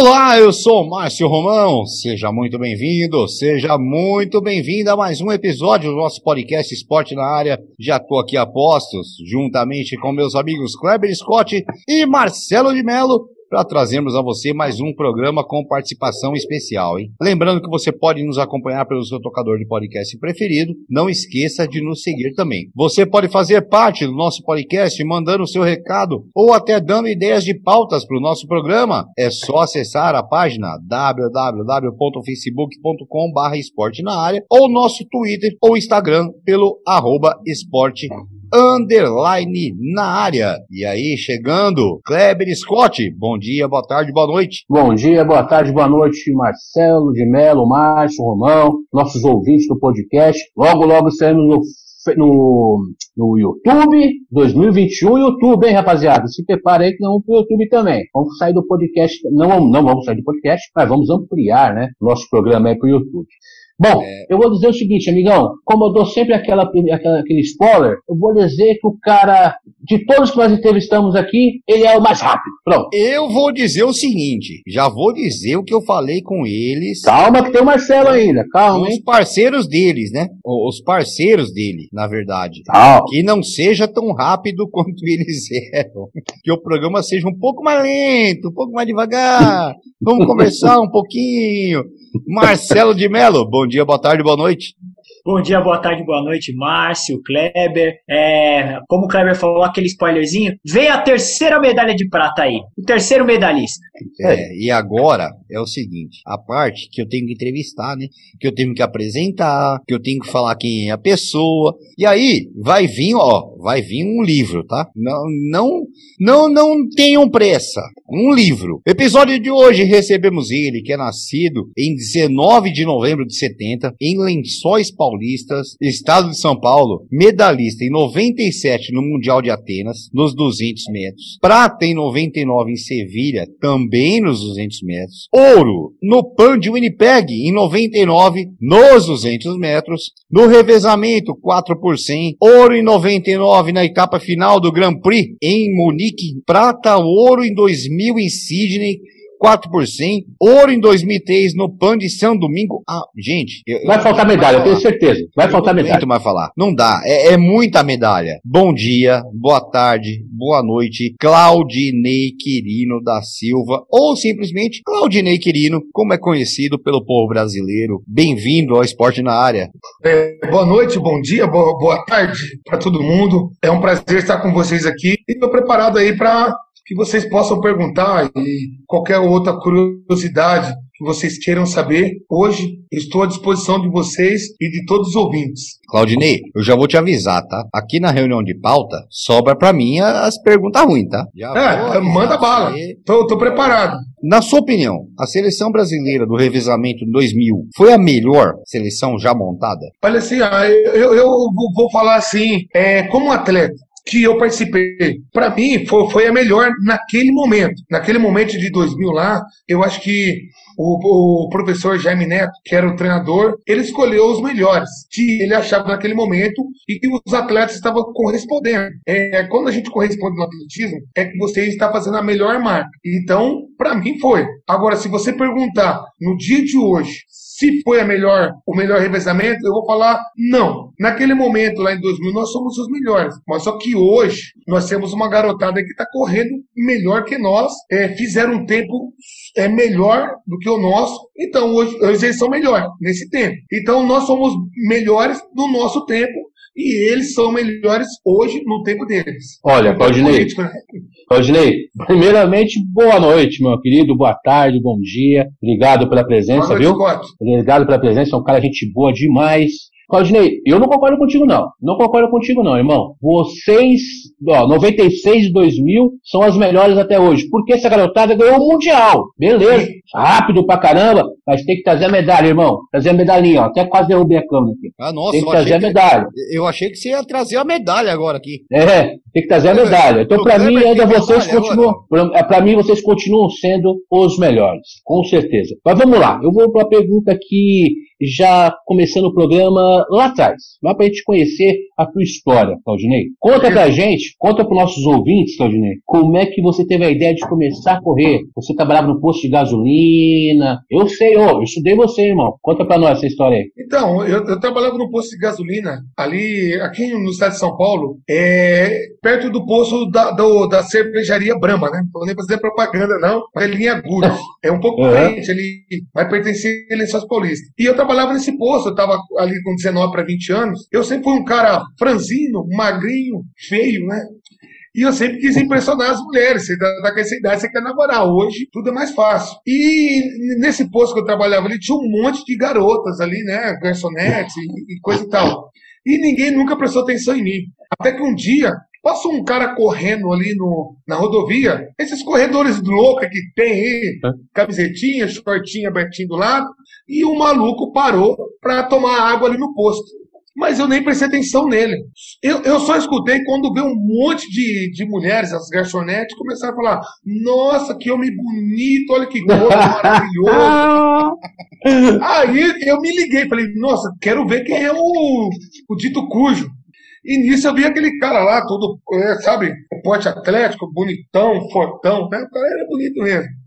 Olá, eu sou Márcio Romão. Seja muito bem-vindo, seja muito bem-vinda a mais um episódio do nosso podcast Esporte na Área. Já estou aqui a postos, juntamente com meus amigos Kleber Scott e Marcelo de Mello, para trazermos a você mais um programa com participação especial, hein? Lembrando que você pode nos acompanhar pelo seu tocador de podcast preferido. Não esqueça de nos seguir também. Você pode fazer parte do nosso podcast mandando o seu recado ou até dando ideias de pautas para o nosso programa. É só acessar a página www.facebook.com/barra esporte na área ou nosso Twitter ou Instagram pelo arroba esporte underline na área. E aí, chegando, Kleber Scott. Bom dia, boa tarde, boa noite. Bom dia, boa tarde, boa noite, Marcelo de Melo, Márcio, Romão, nossos ouvintes do podcast. Logo, logo saímos no no, no YouTube 2021 YouTube, hein, rapaziada? Se prepare aí que não vamos pro YouTube também. Vamos sair do podcast, não, não vamos sair do podcast, mas vamos ampliar, né, nosso programa aí pro YouTube. Bom, é... eu vou dizer o seguinte, amigão, como eu dou sempre aquela, aquela, aquele spoiler, eu vou dizer que o cara, de todos que nós entrevistamos aqui, ele é o mais rápido. Pronto. Eu vou dizer o seguinte, já vou dizer o que eu falei com eles. Calma que tem o Marcelo ainda, calma, Os hein? parceiros deles, né? Os parceiros dele, na verdade. Calma. Que não seja tão rápido quanto eles eram. Que o programa seja um pouco mais lento, um pouco mais devagar. Vamos conversar um pouquinho. Marcelo de Mello, bom dia, boa tarde, boa noite. Bom dia, boa tarde, boa noite, Márcio, Kleber. É, como o Kleber falou, aquele spoilerzinho, vem a terceira medalha de prata aí, o terceiro medalhista. É, e agora é o seguinte, a parte que eu tenho que entrevistar, né? Que eu tenho que apresentar, que eu tenho que falar quem é a pessoa. E aí vai vir, ó, vai vir um livro, tá? Não, não, não, não tenham pressa. Um livro. Episódio de hoje recebemos ele, que é nascido em 19 de novembro de 70, em Lençóis Paulistas, estado de São Paulo, medalhista em 97 no Mundial de Atenas, nos 200 metros, prata em 99 em Sevilha, também nos 200 metros, ouro no PAN de Winnipeg em 99 nos 200 metros, no revezamento 4 por 100, ouro em 99 na etapa final do Grand Prix em Munique, prata, ouro em 2000 em Sydney, 4 por 100, ouro em 2003 no PAN de São Domingo. Ah, gente. Eu, vai eu, faltar medalha, eu tenho certeza. Vai eu faltar medalha. Não mais falar. Não dá. É, é, muita medalha. Bom dia, boa tarde, boa noite. Claudinei Quirino da Silva, ou simplesmente Claudinei Quirino, como é conhecido pelo povo brasileiro. Bem-vindo ao Esporte na Área. É, boa noite, bom dia, boa, boa tarde para todo mundo. É um prazer estar com vocês aqui e estou preparado aí para que vocês possam perguntar e qualquer outra curiosidade que vocês queiram saber. Hoje estou à disposição de vocês e de todos os ouvintes. Claudinei, eu já vou te avisar, tá? Aqui na reunião de pauta, sobra para mim as perguntas ruins, tá? Já é, manda bala. Tô, tô preparado. Na sua opinião, a seleção brasileira do revezamento 2000 foi a melhor seleção já montada? Olha assim, ah, eu, eu vou falar assim, é, como atleta, que eu participei, para mim foi, foi, a melhor naquele momento. Naquele momento de 2000 lá, eu acho que o, o, professor Jaime Neto, que era o treinador, ele escolheu os melhores que ele achava naquele momento e que os atletas estavam correspondendo. É, quando a gente corresponde no atletismo, é que você está fazendo a melhor marca. Então, para mim foi. Agora, se você perguntar no dia de hoje se foi a melhor, o melhor revezamento, eu vou falar não. Naquele momento, lá em 2000, nós somos os melhores. Mas só que hoje, nós temos uma garotada que está correndo melhor que nós, é, fizeram um tempo é, melhor do que o nosso, então hoje, hoje eles são melhores nesse tempo. Então nós somos melhores no nosso tempo e eles são melhores hoje no tempo deles. Olha, Claudinei, né? Claudinei, primeiramente, boa noite, meu querido, boa tarde, bom dia, obrigado pela presença, noite, viu? Scott. Obrigado pela presença, é um cara gente boa demais. Claudinei, eu não concordo contigo, não. Não concordo contigo, não, irmão. Vocês, ó, 96 de 2000 são as melhores até hoje. Porque essa garotada ganhou o Mundial. Beleza. Rápido pra caramba, mas tem que trazer a medalha, irmão. Trazer a medalhinha, ó. Até quase derrubei a câmera aqui. Ah, nossa, tem que trazer a achei que, medalha. eu achei que você ia trazer a medalha agora aqui. É, tem que trazer a É, medalha. Então, Kleber mim, ainda vocês medalha continuam. Pra mim, vocês continuam sendo os melhores. Com certeza. Mas vamos lá. Eu vou pra pergunta que já começando o programa lá atrás. Lá pra gente conhecer a tua história, Claudinei. Conta pra gente, conta pros nossos ouvintes, Claudinei, como é que você teve a ideia de começar a correr? Você trabalhava no posto de gasolina. Eu sei, ô, eu estudei você, irmão. Conta pra nós essa história aí. Então, eu, eu trabalhava no posto de gasolina, ali, aqui no estado de São Paulo, é, perto do posto da, do- da cervejaria Brahma, né? Não vou nem fazer propaganda, não, é linha Guros. É um pouco Uhum. frente ali, vai pertencer a Lençóis Paulista. E eu trabalhava nesse posto, eu estava ali com 19 para 20 anos. Eu sempre fui um cara franzino, magrinho, feio, né? E eu sempre quis impressionar as mulheres. Você dá, dá com essa idade, você quer namorar. Hoje, tudo é mais fácil. E nesse posto que eu trabalhava ali, tinha um monte de garotas ali, né? Garçonetes e, e coisa e tal. E ninguém nunca prestou atenção em mim. Até que um dia, passou um cara correndo ali no, na rodovia. Esses corredores loucos que tem aí, camisetinha, shortinho abertinho do lado. E o maluco parou para tomar água ali no posto mas eu nem prestei atenção nele. Eu, eu só escutei quando veio um monte de, de mulheres, as garçonetes, começaram a falar: Nossa, que homem bonito, olha que corpo maravilhoso. Aí eu me liguei, falei: Nossa, quero ver quem é o, o dito cujo. E nisso eu vi aquele cara lá, todo, é, sabe, porte atlético, bonitão, fortão, né? O cara era bonito mesmo.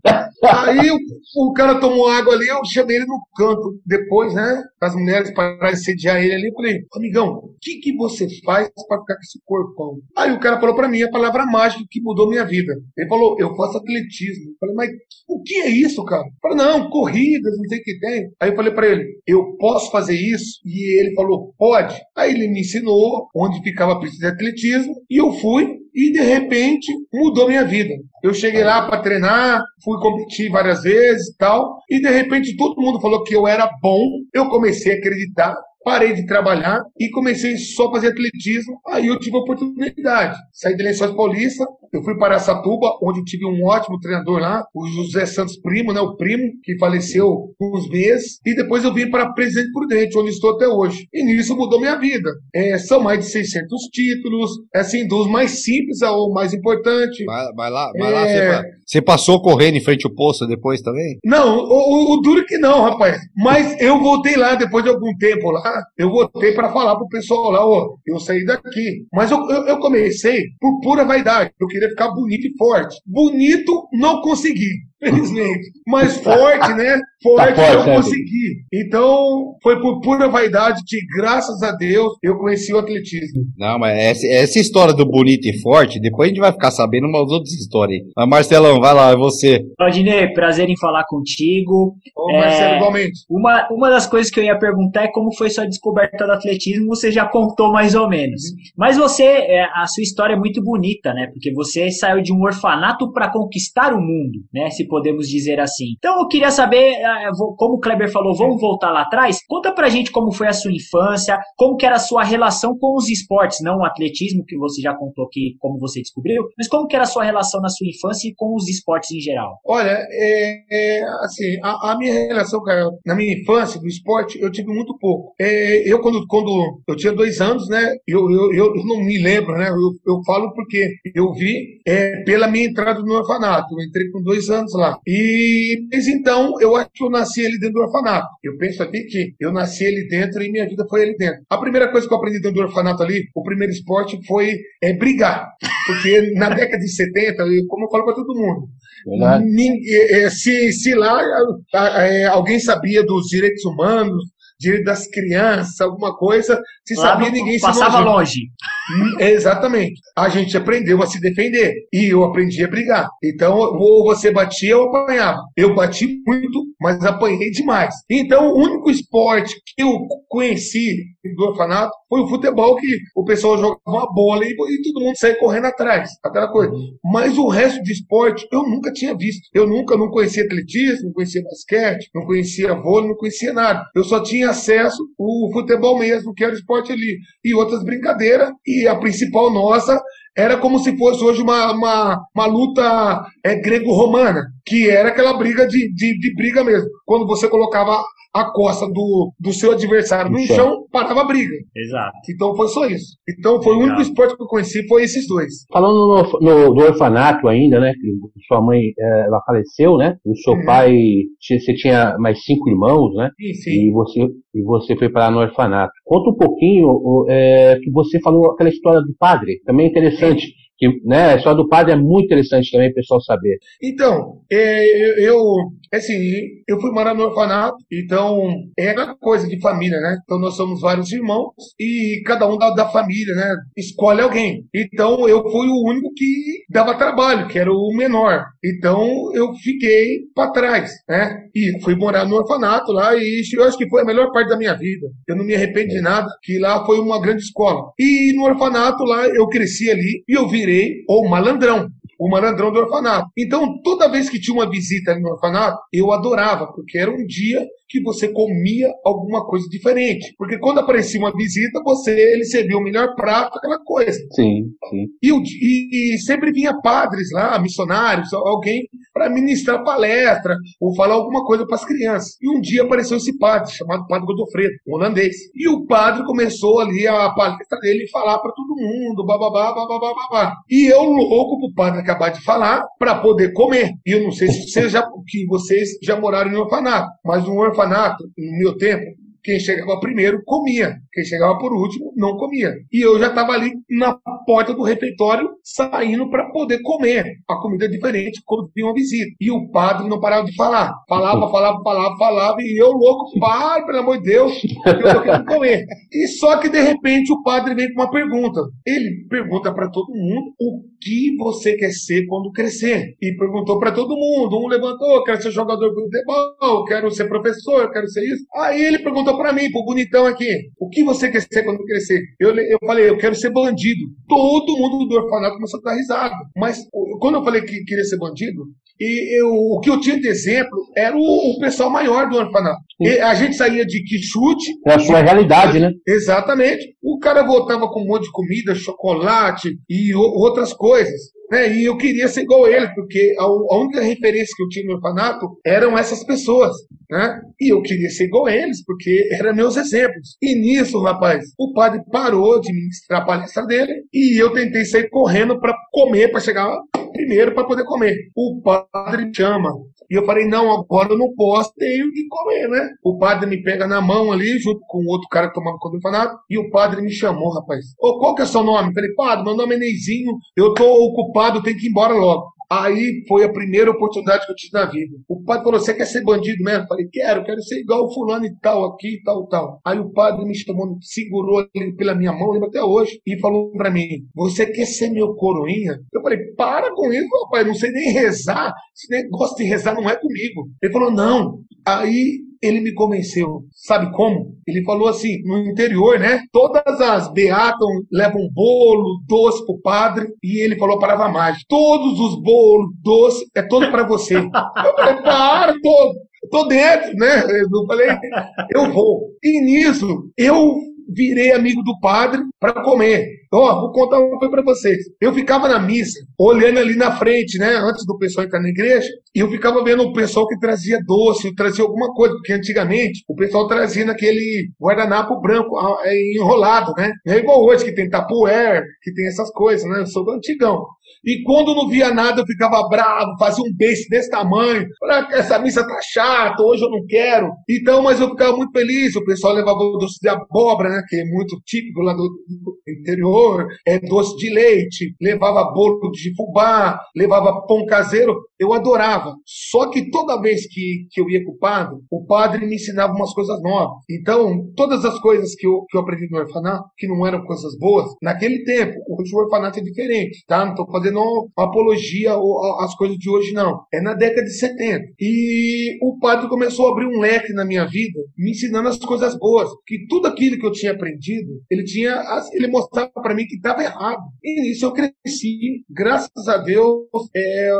Aí o, o cara tomou água ali, eu chamei ele no canto. Depois, né? As mulheres pararam de sediar ele ali. Eu falei, amigão, o que, que você faz pra ficar com esse corpão? Aí o cara falou pra mim a palavra mágica que mudou minha vida. Ele falou, eu faço atletismo. Eu falei, mas o que é isso, cara? Eu falei, não, corridas, não sei o que tem. Aí eu falei pra ele, eu posso fazer isso? E ele falou, pode. Aí ele me ensinou onde ficava a pista de atletismo e eu fui e de repente mudou minha vida. Eu cheguei lá para treinar, fui competir várias vezes e tal, e de repente todo mundo falou que eu era bom. Eu comecei a acreditar, parei de trabalhar e comecei só a fazer atletismo. Aí eu tive a oportunidade. Saí de Lençóis Paulista, eu fui para Satuba, onde tive um ótimo treinador lá, o José Santos Primo, né, o primo, que faleceu uns meses. E depois eu vim para Presidente Prudente, onde estou até hoje. E nisso mudou minha vida. É, são mais de 600 títulos, assim, dos mais simples ao mais importante. Vai, vai lá, vai lá. É. Você, pa- você passou correndo em frente ao posto depois também? Não, o, o, o duro que não, rapaz. Mas eu voltei lá depois de algum tempo lá. Eu voltei para falar pro pessoal lá, eu saí daqui. Mas eu, eu, eu comecei por pura vaidade. Eu queria ficar bonito e forte. Bonito, não consegui, felizmente. Mas forte, né? Forte, Tá forte, eu né, consegui. Então, foi por pura vaidade que, graças a Deus, eu conheci o atletismo. Não, mas essa, essa história do bonito e forte, depois a gente vai ficar sabendo umas outras histórias aí. Mas Marcelão, vai lá, é você. Claudinei, prazer em falar contigo. Ô, É. Marcelo, igualmente. Uma, uma das coisas que eu ia perguntar é como foi sua descoberta do atletismo, você já contou mais ou menos. Mas você, é, a sua história é muito bonita, né? Porque você saiu de um orfanato para conquistar o mundo, né? Se podemos dizer assim. Então eu queria saber, é, vou- como o Kleber falou, vamos voltar lá atrás. Conta pra gente como foi a sua infância, como que era a sua relação com os esportes, não o atletismo, que você já contou que como você descobriu, mas como que era a sua relação na sua infância e com os esportes em geral. Olha, é, é, assim, a, a minha relação, cara, na minha infância, do esporte, eu tive muito pouco. É, eu, quando, quando eu tinha dois anos, né, eu, eu, eu não me lembro, né, eu, eu falo porque eu vi é, pela minha entrada no orfanato. Eu entrei com dois anos lá. E desde então, eu acho que eu nasci ali dentro do orfanato. Eu penso aqui que eu nasci ali dentro e minha vida foi ali dentro. A primeira coisa que eu aprendi dentro do orfanato ali, o primeiro esporte foi é, brigar. Porque na década de 70, eu- como eu falo para todo mundo, Verdade. Nin- é, é, se, se lá é, alguém sabia dos direitos humanos, direito das crianças, alguma coisa, se Lá sabia, não- ninguém se passava longe. Hum, Exatamente. A gente aprendeu a se defender e eu aprendi a brigar. Então, ou você batia ou apanhava. Eu bati muito, mas apanhei demais. Então, o único esporte que eu conheci do orfanato foi o futebol, que o pessoal jogava uma bola e, e todo mundo saía correndo atrás, aquela coisa. Mas o resto de esporte eu nunca tinha visto. Eu nunca não conhecia atletismo, não conhecia basquete, não conhecia vôlei, não conhecia nada. Eu só tinha acesso o futebol mesmo, que era o esporte ali, e outras brincadeiras. A principal nossa era como se fosse hoje uma, uma, uma luta é, grego-romana, que era aquela briga de, de, de briga mesmo. Quando você colocava a costa do, do seu adversário no Então. chão, parava a briga. Exato. Então foi só isso. Então foi o único esporte que eu conheci, foi esses dois. Falando no, no- do orfanato ainda, né? Que sua mãe eh, ela faleceu, né? E o seu Uhum. pai, você tinha mais cinco irmãos, né? Enfim. E você, e você foi parar no orfanato. Conta um pouquinho o, é, que você falou aquela história do padre, também é interessante. Que, né, a história do padre é muito interessante também, o pessoal saber. Então, é, eu, assim, eu fui morar no orfanato, então é aquela coisa de família, né? Então nós somos vários irmãos e cada um da, da família, né? Escolhe alguém. Então eu fui o único que dava trabalho, que era o menor. Então eu fiquei para trás, né? E fui morar no orfanato lá e eu acho que foi a melhor parte da minha vida. Eu não me arrependo de nada, que lá foi uma grande escola. E no orfanato lá eu cresci ali e eu virei o malandrão o malandrão do orfanato. Então, toda vez que tinha uma visita ali no orfanato, eu adorava, porque era um dia que você comia alguma coisa diferente. Porque quando aparecia uma visita, você ele servia o melhor prato, aquela coisa. Sim, sim. E, e- e sempre vinha padres lá, missionários, alguém para ministrar palestra ou falar alguma coisa para as crianças. E um dia apareceu esse padre, chamado Padre Godofredo, um holandês. E o padre começou ali a palestra dele falar para todo mundo, bababá, bababá, babá. E eu louco pro padre acabar de falar para poder comer. E eu não sei se vocês já, que vocês já moraram em orfanato, mas no orfanato, no meu tempo, quem chegava primeiro comia, quem chegava por último não comia. E eu já estava ali na porta do refeitório saindo para poder comer a comida diferente quando vinha uma visita. E o padre não parava de falar. Falava, falava, falava, falava, e eu louco, pai, pelo amor de Deus, eu tô querendo comer. E só que de repente o padre vem com uma pergunta. Ele pergunta para todo mundo o que você quer ser quando crescer. E perguntou para todo mundo. Um levantou, quero ser jogador de futebol, quero ser professor, quero ser isso. Aí ele perguntou para mim, pro bonitão aqui, o que você quer ser quando crescer? Eu, eu falei, eu quero ser bandido. Todo mundo do orfanato começou a dar risada. Mas quando eu falei que queria ser bandido, e eu, o que eu tinha de exemplo era o, o pessoal maior do orfanato. E a gente saía de quichute, É a sua realidade, né? Exatamente. O cara voltava com um monte de comida, chocolate e outras coisas. Né? E eu queria ser igual ele, porque a, a única referência que eu tinha no orfanato eram essas pessoas. Né? E eu queria ser igual a eles, porque eram meus exemplos. E nisso, rapaz, o padre parou de ministrar a palestra dele e eu tentei sair correndo para comer, para chegar primeiro para poder comer. O padre chama. E eu falei, não, agora eu não posso, tenho que comer, né? O padre me pega na mão ali, junto com outro cara que tomava conta do orfanato, e o padre me chamou, rapaz. Ô, qual que é o seu nome? Eu falei, padre, meu nome é Neizinho, eu tô ocupado, tenho que ir embora logo. Aí foi a primeira oportunidade que eu tive na vida. O padre falou: Você quer ser bandido mesmo? Eu falei: Quero, quero ser igual o fulano e tal, aqui tal, tal. Aí o padre me chamou, segurou pela minha mão, lembro até hoje, e falou pra mim: Você quer ser meu coroinha? Eu falei: Para com isso, rapaz, não sei nem rezar. Esse negócio de rezar não é comigo. Ele falou: Não. Aí ele me convenceu. Sabe como? Ele falou assim: no interior, né? Todas as beatas levam bolo, doce pro padre. E ele falou a mágica: todos os bolos, doce, é todo para você. Eu falei: para, tô, tô dentro, né? Eu falei: eu vou. E nisso, eu virei amigo do padre para comer. Ó, vou contar uma coisa para vocês. Eu ficava na missa, olhando ali na frente, né, antes do pessoal entrar na igreja, e eu ficava vendo o pessoal que trazia doce, trazia alguma coisa, porque antigamente o pessoal trazia naquele guardanapo branco é, enrolado, né? Não é igual hoje que tem tapuer, que tem essas coisas, né? Eu sou do antigão. E quando não via nada, eu ficava bravo, fazia um beijo desse tamanho. Falei, ah, essa missa tá chata, hoje eu não quero. Então, mas eu ficava muito feliz. O pessoal levava doce de abóbora, né? Que é muito típico lá do, do interior. É doce de leite, levava bolo de fubá, levava pão caseiro. Eu adorava. Só que toda vez que, que eu ia com o padre, o padre me ensinava umas coisas novas. Então, todas as coisas que eu, que eu aprendi no orfanato, que não eram coisas boas, naquele tempo, hoje o orfanato é diferente, tá? Não tô fazendo apologia às coisas de hoje, não. É na década de 70. E o padre começou a abrir um leque na minha vida, me ensinando as coisas boas. Que tudo aquilo que eu tinha aprendido, ele tinha, ele mostrava para mim que estava errado. E nisso eu cresci. Graças a Deus, é,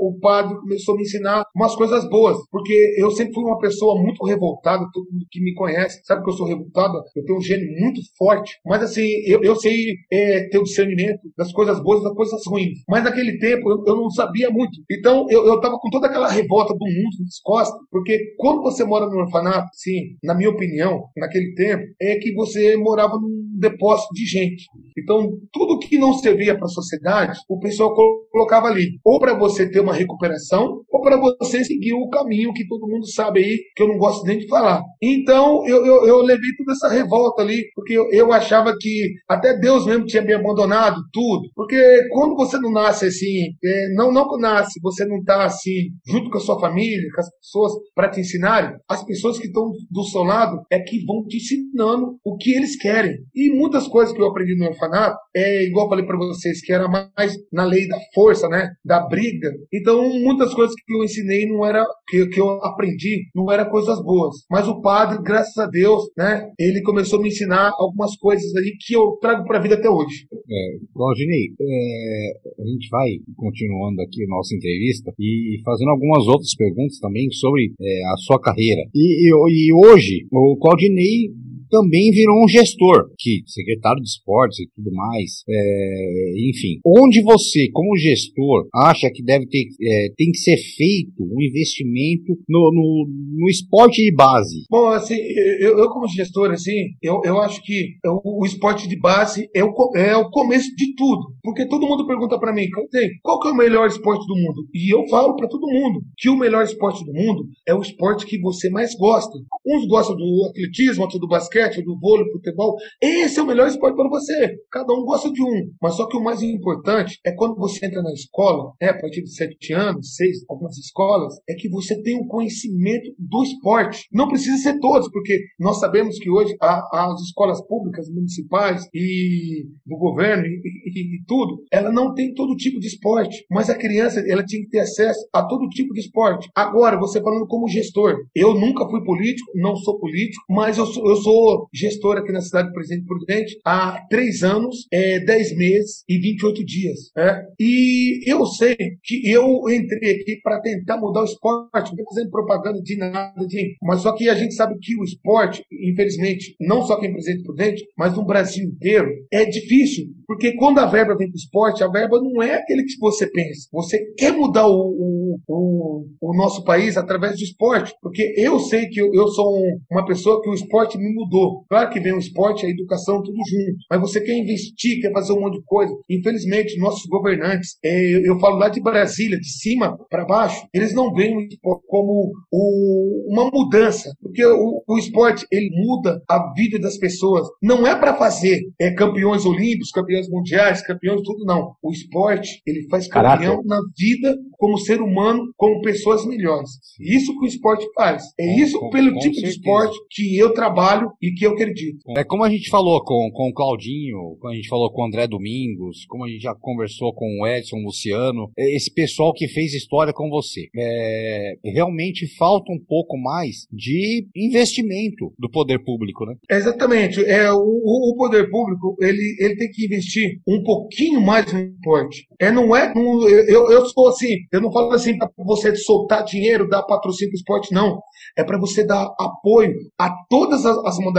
o padre começou a me ensinar umas coisas boas. Porque eu sempre fui uma pessoa muito revoltada, todo mundo que me conhece sabe que eu sou revoltada, eu tenho um gênio muito forte. Mas assim, eu, eu sei é, ter o discernimento das coisas boas e das coisas ruins. Mas naquele tempo eu, eu não sabia muito. Então eu, eu tava com toda aquela revolta do mundo nas costas, porque quando você mora no orfanato, sim, na minha opinião, naquele tempo, é que você morava num depósito de gente. Então, tudo que não servia para a sociedade, o pessoal colocava ali. Ou para você ter uma recuperação, para você seguir o caminho que todo mundo sabe aí, que eu não gosto nem de falar. Então, eu, eu, eu levei toda essa revolta ali, porque eu, eu achava que até Deus mesmo tinha me abandonado, tudo. Porque quando você não nasce assim, é, não, não nasce, você não está assim, junto com a sua família, com as pessoas, para te ensinarem, as pessoas que estão do seu lado é que vão te ensinando o que eles querem. E muitas coisas que eu aprendi no orfanato, é igual eu falei para vocês, que era mais na lei da força, né? Da briga. Então, muitas coisas que eu ensinei não era, que, que eu aprendi, não era coisas boas. Mas o padre, graças a Deus, né? Ele começou a me ensinar algumas coisas aí que eu trago para a vida até hoje. É, Claudinei, é, a gente vai continuando aqui a nossa entrevista e fazendo algumas outras perguntas também sobre é, a sua carreira. E, e, e hoje, o Claudinei também virou um gestor, que secretário de esportes e tudo mais. É, enfim, onde você, como gestor, acha que deve ter, é, tem que ser feito um investimento no, no, no esporte de base? Bom, assim, eu, eu como gestor, assim, eu, eu acho que o, o esporte de base é o, é o começo de tudo. Porque todo mundo pergunta para mim, qual que é o melhor esporte do mundo? E eu falo para todo mundo que o melhor esporte do mundo é o esporte que você mais gosta. Uns gostam do atletismo, outros do basquete, basquete, do vôlei, futebol. Esse é o melhor esporte para você. Cada um gosta de um. Mas só que o mais importante é quando você entra na escola, né, a partir de sete anos, seis, algumas escolas, é que você tem um conhecimento do esporte. Não precisa ser todos, porque nós sabemos que hoje as escolas públicas, municipais e do governo e, e, e tudo, ela não tem todo tipo de esporte. Mas a criança, ela tinha que ter acesso a todo tipo de esporte. Agora, você falando como gestor, eu nunca fui político, não sou político, mas eu sou, eu sou gestor aqui na cidade do Presidente Prudente há três anos, é, dez meses e 28 dias. É? E eu sei que eu entrei aqui para tentar mudar o esporte, não fazendo propaganda de nada, de, mas só que a gente sabe que o esporte, infelizmente, não só aqui em Presidente Prudente, mas no Brasil inteiro, é difícil, porque quando a verba vem para o esporte, a verba não é aquele que você pensa. Você quer mudar o, o, o, o nosso país através do esporte, porque eu sei que eu, eu sou um, uma pessoa que o esporte me mudou Claro que vem o esporte, a educação, tudo junto. Mas você quer investir, quer fazer um monte de coisa. Infelizmente, nossos governantes, é, eu falo lá de Brasília, de cima para baixo, eles não veem o esporte como o, uma mudança. Porque o, o, esporte, ele muda a vida das pessoas. Não é para fazer é, campeões olímpicos, campeões mundiais, campeões tudo, não. O esporte, ele faz campeão Caraca. na vida como ser humano, como pessoas melhores. Isso que o esporte faz. É isso com, pelo com tipo certeza. de esporte que eu trabalho e que eu acredito. É como a gente falou com, com o Claudinho, como a gente falou com o André Domingos, como a gente já conversou com o Edson Luciano, é esse pessoal que fez história com você. É, realmente falta um pouco mais de investimento do poder público, né? Exatamente. É, o, o poder público ele, ele tem que investir um pouquinho mais no esporte. É, não é. Não, eu, eu sou assim, eu não falo assim para você soltar dinheiro, dar patrocínio para o esporte, não. É para você dar apoio a todas as, as modalidades,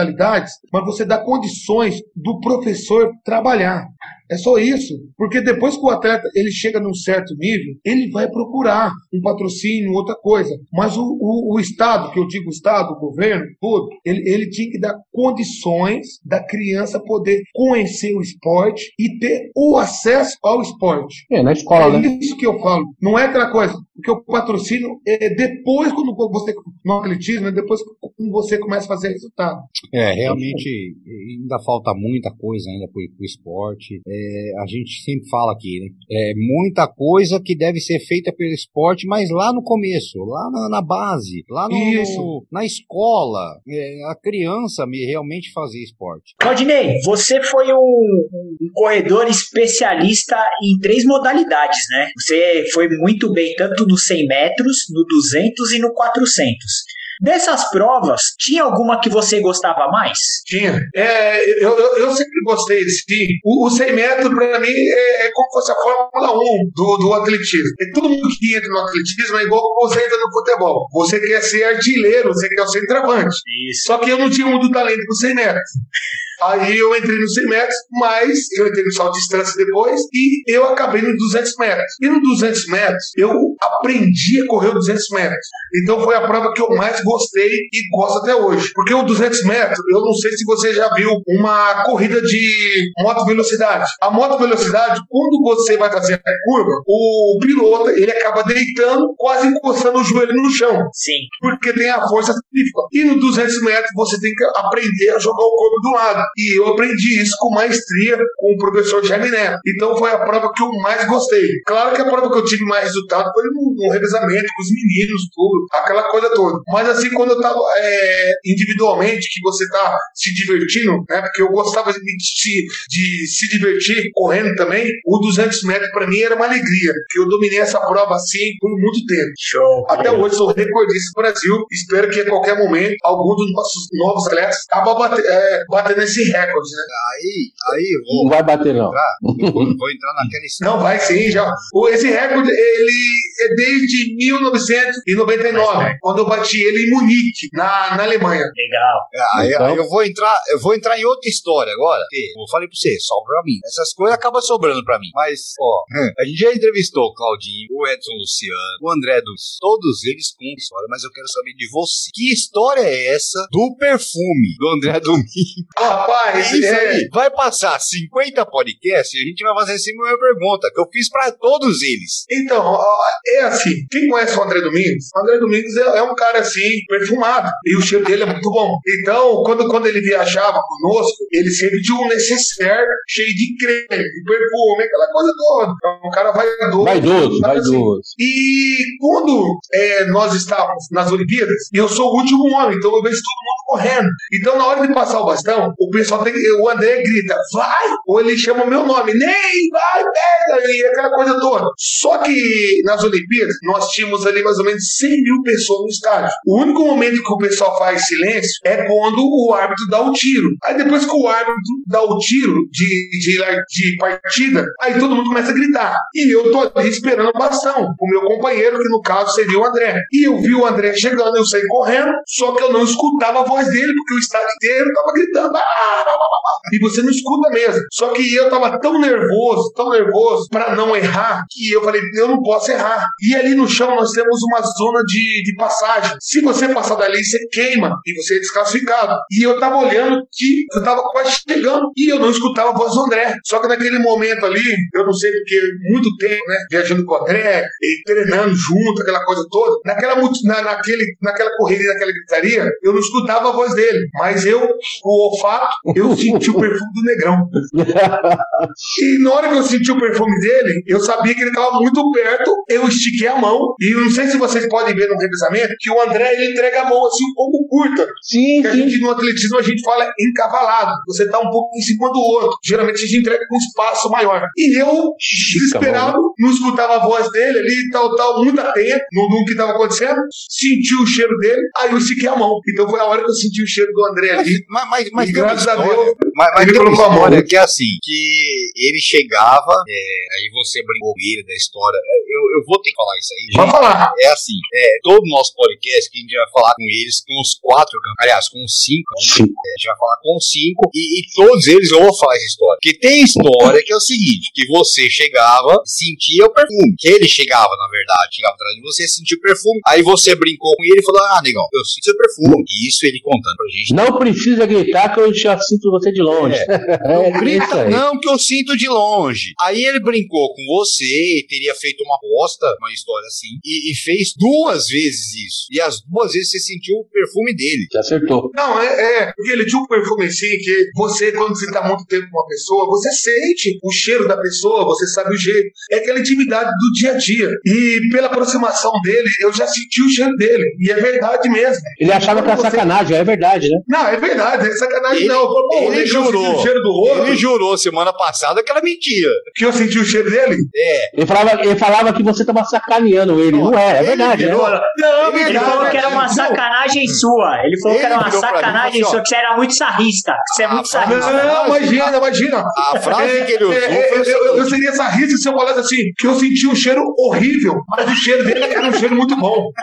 mas você dá condições do professor trabalhar. É só isso. Porque depois que o atleta ele chega num certo nível, ele vai procurar um patrocínio, outra coisa. Mas o, o, o Estado, que eu digo Estado, o governo, tudo, ele, ele tinha que dar condições da criança poder conhecer o esporte e ter o acesso ao esporte. É, na escola, é né? isso que eu falo. Não é aquela coisa, porque o patrocínio é depois quando você no atletismo, é depois que você começa a fazer resultado. É, realmente ainda falta muita coisa ainda pro, pro esporte. É, a gente sempre fala aqui, né? É muita coisa que deve ser feita pelo esporte, mas lá no começo, lá na, na base, lá no, no, na escola, é, a criança me realmente fazer esporte. Claudinei, você foi um, um corredor especialista em três modalidades, né? Você foi muito bem tanto no 100 metros, no 200 e no 400. Dessas provas, tinha alguma que você gostava mais? Tinha. É, eu, eu, eu, sempre gostei, sim. O, o 100 metros, para mim, é, é, como se fosse a Fórmula 1 do, do atletismo. E todo mundo que entra no atletismo é igual você entra no futebol. Você quer ser artilheiro, você quer ser centroavante. Isso. Só que eu não tinha muito talento pro 100 metros. Aí eu entrei no 100 metros, mas eu entrei no salto de distância depois e eu acabei no 200 metros. E no 200 metros, eu aprendi a correr o 200 metros. Então foi a prova que eu mais gostei e gosto até hoje. Porque o 200 metros, eu não sei se você já viu uma corrida de moto velocidade. A moto velocidade, quando você vai fazer a curva, o piloto ele acaba deitando, quase encostando o joelho no chão. Sim. Porque tem a força centrífuga. E no 200 metros você tem que aprender a jogar o corpo do lado. E eu aprendi isso com maestria com o professor Jaime Neto. Então foi a prova que eu mais gostei. Claro que a prova que eu tive mais resultado foi no, no revezamento com os meninos, tudo, aquela coisa toda. Mas assim, quando eu tava é, individualmente, que você tá se divertindo, né? Porque eu gostava de, de, de se divertir correndo também, o 200 metros para mim era uma alegria, que eu dominei essa prova assim por muito tempo. Show. Até hoje sou recordista do Brasil. Espero que a qualquer momento algum dos nossos novos atletas acaba bater, é, batendo esse recorde, né? Aí, aí vou. Não vai bater, não. Entrar, vou, vou entrar naquela história. Não, vai sim, já. Esse recorde, ele é desde 1999, quando eu bati ele em Munique, na, na Alemanha. Legal. É, aí, então... aí, eu vou entrar, eu vou entrar em outra história agora. Eu falei pra você, sobra pra mim. Essas coisas acabam sobrando pra mim. Mas, ó, a gente já entrevistou o Claudinho, o Edson Luciano, o André dos. Todos eles com história, mas eu quero saber de você. Que história é essa do perfume do André Domingo? Rapaz, é isso aí. Vai passar 50 podcasts e a gente vai fazer assim a minha pergunta, que eu fiz pra todos eles. Então, é assim, quem conhece o André Domingos? O André Domingos é, é um cara assim, perfumado. E o cheiro dele é muito bom. Então, quando, quando ele viajava conosco, ele sempre tinha um necessaire cheio de creme, de perfume, aquela coisa toda. Então, um cara vaidoso. Vaidoso, vaidoso. Assim. E quando é, nós estávamos nas Olimpíadas, eu sou o último homem, então eu vejo todo mundo correndo. Então, na hora de passar o bastão, o pessoal tem o André grita, vai! Ou ele chama o meu nome, nem, vai, pega! E aquela coisa toda. Só que nas Olimpíadas, nós tínhamos ali mais ou menos 100 mil pessoas no estádio. O único momento que o pessoal faz silêncio é quando o árbitro dá o tiro. Aí depois que o árbitro dá o tiro de, de, de partida, aí todo mundo começa a gritar. E eu tô ali esperando o bastão. O meu companheiro, que no caso seria o André. E eu vi o André chegando, eu saí correndo, só que eu não escutava a voz dele, porque o estádio inteiro tava gritando. Ah, e você não escuta mesmo. Só que eu tava tão nervoso, tão nervoso para não errar, que eu falei, eu não posso errar. E ali no chão nós temos uma zona de, de passagem. Se você passar dali, você queima e você é desclassificado. E eu tava olhando que eu tava quase chegando e eu não escutava a voz do André. Só que naquele momento ali, eu não sei porque muito tempo, né, viajando com o André, e treinando junto, aquela coisa toda, naquela, na, naquele, naquela corrida, naquela gritaria, eu não escutava a voz dele. Mas eu, o olfato, eu senti o perfume do negrão. e na hora que eu senti o perfume dele, eu sabia que ele estava muito perto, eu estiquei a mão, e eu não sei se vocês podem ver no revisamento, que o André ele entrega a mão assim um pouco curta. Sim, que a gente no atletismo a gente fala encavalado. Você está um pouco em cima do outro. Geralmente a gente entrega com um espaço maior. E eu, desesperado, não escutava a voz dele ali, tal, tal, muito atento no, no que estava acontecendo, senti o cheiro dele, aí eu estiquei a mão. Então foi a hora que eu senti o cheiro do André ali. Mas, mas, mas e graças a Deus, mas, mas tem uma história que é assim, que ele chegava, é, aí você brincou com ele da história. eu, eu vou ter que falar isso aí. Pode falar. É assim, é, todo o nosso podcast que a gente vai falar com eles, com os quatro, aliás, com os cinco, né? Sim. É, a gente vai falar com os cinco, e, e todos eles eu vou falar essa história. Porque tem história que é o seguinte, que você chegava, sentia o perfume, que ele chegava, na verdade, chegava atrás de você, sentia o perfume, aí você brincou com ele e falou, ah, negão, eu sinto seu perfume. E isso ele contando pra gente. Não precisa gritar que eu já sinto você de longe. Não É, isso grita, aí. não, que eu sinto de longe. Aí ele brincou com você, teria feito uma aposta, uma história assim, e, e fez duas vezes isso. E as duas vezes você sentiu o perfume dele. Você acertou. Não, é, é, porque ele tinha um perfume assim que você, quando você tá muito tempo com uma pessoa, você sente o cheiro da pessoa, você sabe o jeito. É aquela intimidade do dia a dia. E pela aproximação dele, eu já senti o cheiro dele. E é verdade mesmo. Ele achava que era Você- sacanagem, é verdade, né? Não, é verdade, é sacanagem Ele- não. Pô, ele negão jurou. o cheiro do outro, Ele jurou semana passada que era mentira. que eu senti o cheiro dele. É. Ele falava, ele falava que você tava sacaneando ele. Não é, é Ele verdade, né? virou- Não, Ele Ele Não, falou não, que era uma não. sacanagem sua. Ele falou que Ele era uma sacanagem assim, sua, que você era muito sarrista. Que você é muito sarrista. Não, imagina, imagina. A frase que ele usou É, foi o eu, eu, eu seguinte. seria essa risa se eu falasse assim, que eu senti um cheiro horrível, mas o cheiro dele era um cheiro muito bom.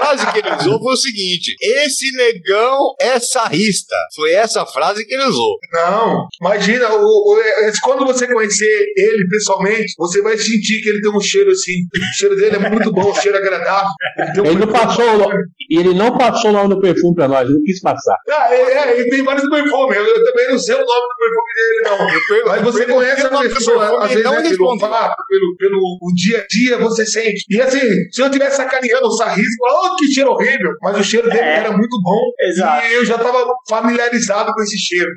A frase que ele usou foi o seguinte: Esse negão é sarrista. Foi essa frase que ele usou. Não, imagina, o, o- é- quando você conhecer ele pessoalmente, você vai sentir que ele tem um cheiro assim. O cheiro dele é muito bom, um cheiro agradável. Ele, um Ele não passou, e ele não passou o nome do perfume pra nós, ele não quis passar. Ah, é, é, ele tem vários perfumes. Eu, eu também não sei o nome do perfume dele, não. Mas você conhece a pessoa, às vezes, não né, pelo pelo, pelo o dia a dia, você sente. E assim, se eu estivesse sacaneando o sarrisco, oh, que cheiro horrível, mas o cheiro dele É. era muito bom. Exato. E eu já estava familiarizado com esse cheiro.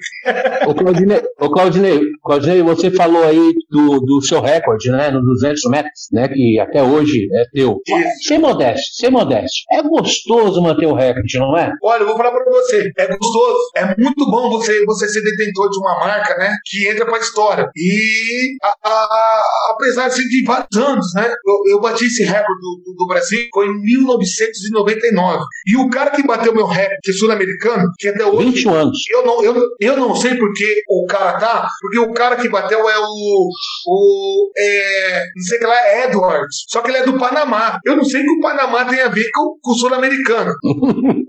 Ô Claudinei, ô Claudinei, Claudinei, você falou aí do, do seu recorde, né, no 200 metros, né, que até hoje é teu. Isso. Sem modéstia, sem modéstia. É gostoso manter o recorde, não é? Olha, eu vou falar pra você, é gostoso, é muito bom você, você ser detentor de uma marca, né, que entra pra história. E a- a- apesar assim, de vários anos, né, eu, eu bati esse recorde do, do- do Brasil, foi em 1999. E o cara que bateu meu recorde, que é sul-americano, que até hoje 21 anos. eu não, eu, eu não sei porque o cara tá, porque o cara que bateu é o. o é, não sei o que lá, é Edwards. Só que ele é do Panamá. Eu não sei o que o Panamá tem a ver com, com o sul-americano.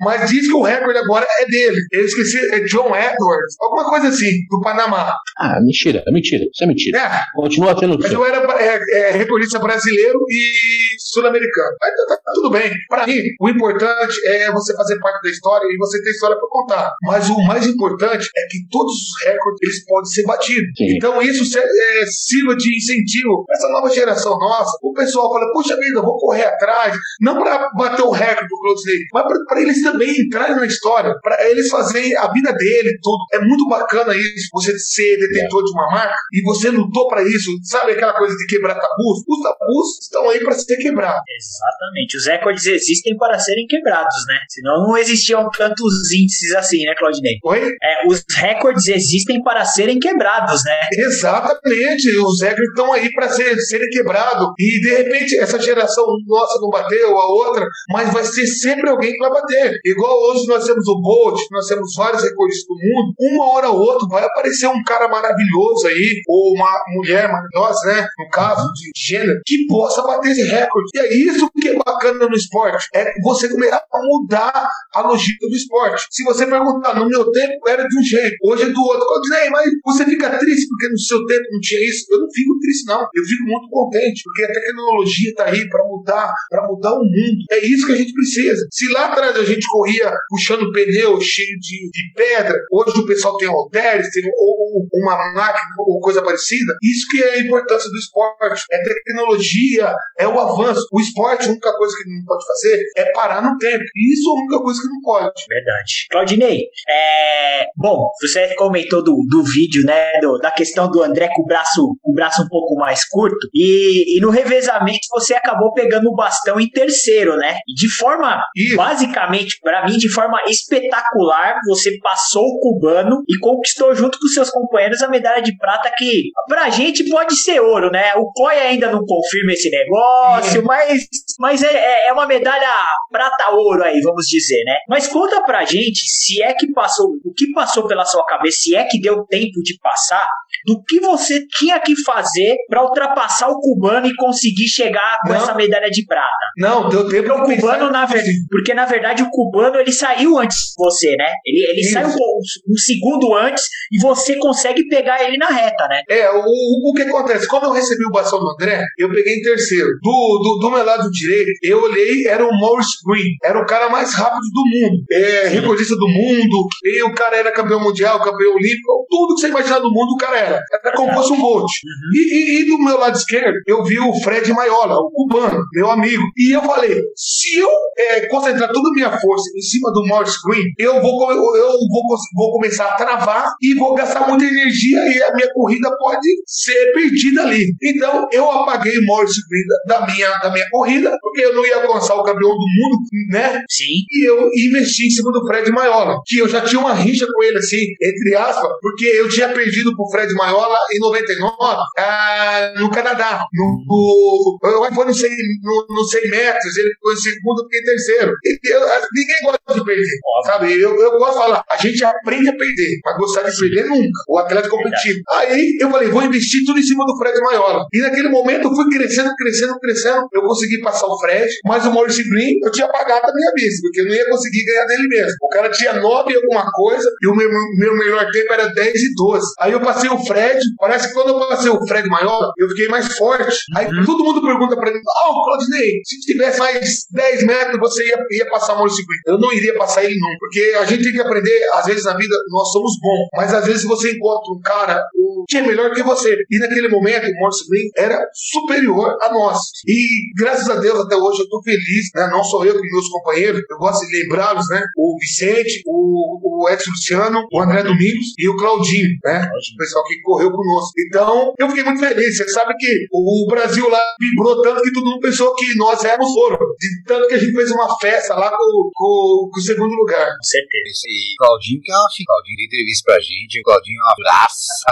Mas diz que o recorde agora é dele. Eu esqueci, é John Edwards. Alguma coisa assim, do Panamá. Ah, mentira, é mentira, isso é mentira. É, Continua sendo mas eu era é, é, recordista brasileiro e sul-americano. Tá, tá- tá tudo bem. Pra mim, o importante é você fazer parte da história e você ter história pra contar. Mas o mais importante é que todos os recordes eles podem ser batidos. Sim. Então isso se- é, sirva de incentivo para essa nova geração nossa. O pessoal fala, puxa vida, eu vou correr atrás. Não para bater o recorde do Claudio mas para eles também entrarem na história. Para eles fazerem a vida dele, tudo. É muito bacana isso, você ser detentor de uma marca e você lutou para isso. Sabe aquela coisa de quebrar tabus? Os tabus estão aí para ser quebrados. Exatamente. Os recordes existem para serem quebrados, né? Senão não existiam tantos índices assim, né, Claudinei? Oi? É, os recordes existem para serem quebrados, né? Exatamente, os recordes estão aí para ser, serem quebrados. E de repente essa geração nossa não bateu, a outra, mas vai ser sempre alguém que vai bater. Igual hoje nós temos o Bolt, nós temos vários recordistas do mundo, uma hora ou outra vai aparecer um cara maravilhoso aí, ou uma mulher maravilhosa, né? No caso de gênero, que possa bater esse recorde. E é isso que é bacana no esporte, é você começar a mudar a logística do esporte. Se você perguntar, no meu tempo era de um jeito, hoje é do outro. Eu dizer, mas você fica triste porque no seu tempo não tinha isso? Eu não fico triste, não. Eu fico muito contente, porque a tecnologia está aí para mudar, para mudar o mundo. É isso que a gente precisa. Se lá atrás a gente corria puxando pneu cheio de, de pedra, hoje o pessoal tem halteres, tem ou, ou uma máquina ou coisa parecida. Isso que é a importância do esporte. É tecnologia, é o avanço. O esporte, a única coisa que não pode fazer é parar no tempo. Isso é a única coisa que não pode. Verdade. Claudinei, é... bom, você comentou do, do vídeo, né, do- da questão do André com o braço, com o braço um pouco mais curto, e, e no revezamento você acabou pegando o bastão em terceiro, né? E de forma, Isso. basicamente, pra mim, de forma espetacular, você passou o cubano e conquistou junto com seus companheiros a medalha de prata que pra gente pode ser ouro, né? O COI ainda não confirma esse negócio, mas, mas é, é- é uma medalha prata-ouro aí, vamos dizer, né? Mas conta pra gente se é que passou, o que passou pela sua cabeça, se é que deu tempo de passar, do que você tinha que fazer para ultrapassar o cubano e conseguir chegar com Não. essa medalha de prata? Não, deu tempo Porque o cubano, na ver... porque na verdade o cubano ele saiu antes de você, né? Ele, ele Isso. sai um, um segundo antes e você consegue pegar ele na reta, né? É, o, o que acontece? Quando eu recebi o bastão do André, eu peguei em terceiro. Do, do, do meu lado direito, eu olhei, era o Maurice Green. Era o cara mais rápido do mundo. É, recordista do mundo. E o cara era campeão mundial, campeão olímpico. Tudo que você imaginar do mundo, o cara era. Era como fosse um Bolt. E, e- e do meu lado esquerdo, eu vi o Fred Maiola, o cubano, meu amigo. E eu falei, se eu é, concentrar toda a minha força em cima do Maurice Green, eu vou, eu vou, vou começar a travar e vou gastar muita energia e a minha corrida pode ser perdida ali. Então, eu apaguei o Maurice Green da, da minha, da minha corrida, porque eu não ia alcançar o campeão do mundo, né? Sim. E eu investi em cima do Fred Maiola, que eu já tinha uma rixa com ele, assim, entre aspas, porque eu tinha perdido pro Fred Maiola em 99, ah, no Canadá. No, no, eu foi no 100, no, no 100 metros, ele ficou em segundo, eu fiquei em terceiro. Eu- ninguém gosta de perder, sabe? Eu, eu gosto de falar, a gente aprende a perder, mas gostar de perder nunca. O atleta competitivo. Aí eu falei, vou investir tudo em cima do Fred Maiola. E naquele momento eu fui crescendo, crescendo, crescendo. Eu consegui passar o Fred, mas o Maurice Green eu tinha pagado a minha vista, porque eu não ia conseguir ganhar dele mesmo. O cara tinha 9 e alguma coisa e o meu, meu melhor tempo era 10 e 12. Aí eu passei o Fred, parece que quando eu passei o Fred Maiola, eu fiquei mais forte. Aí todo mundo pergunta pra mim, ah, oh, Claudinei, se tivesse mais 10 metros, você ia, ia passar o Green. Eu não iria passar ele nunca, porque a gente tem que aprender, às vezes na vida nós somos bons, mas às vezes você encontra um cara que é melhor que você. E naquele momento o Maurice Green era superior a nós. E graças a Deus até hoje eu tô feliz, né? Não sou eu que meus companheiros, eu gosto de lembrá-los, né? O Vicente, o, o Edson Luciano, o André Domingos e o Claudinho, né? O pessoal que correu conosco. Então, eu fiquei muito feliz. Você sabe que o Brasil lá vibrou tanto que todo mundo pensou que nós éramos ouro. De tanto que a gente fez uma festa lá com, com, com o segundo lugar. Com certeza. Aí. Claudinho, que é uma fi- Claudinho deu entrevista pra gente. O Claudinho é uma.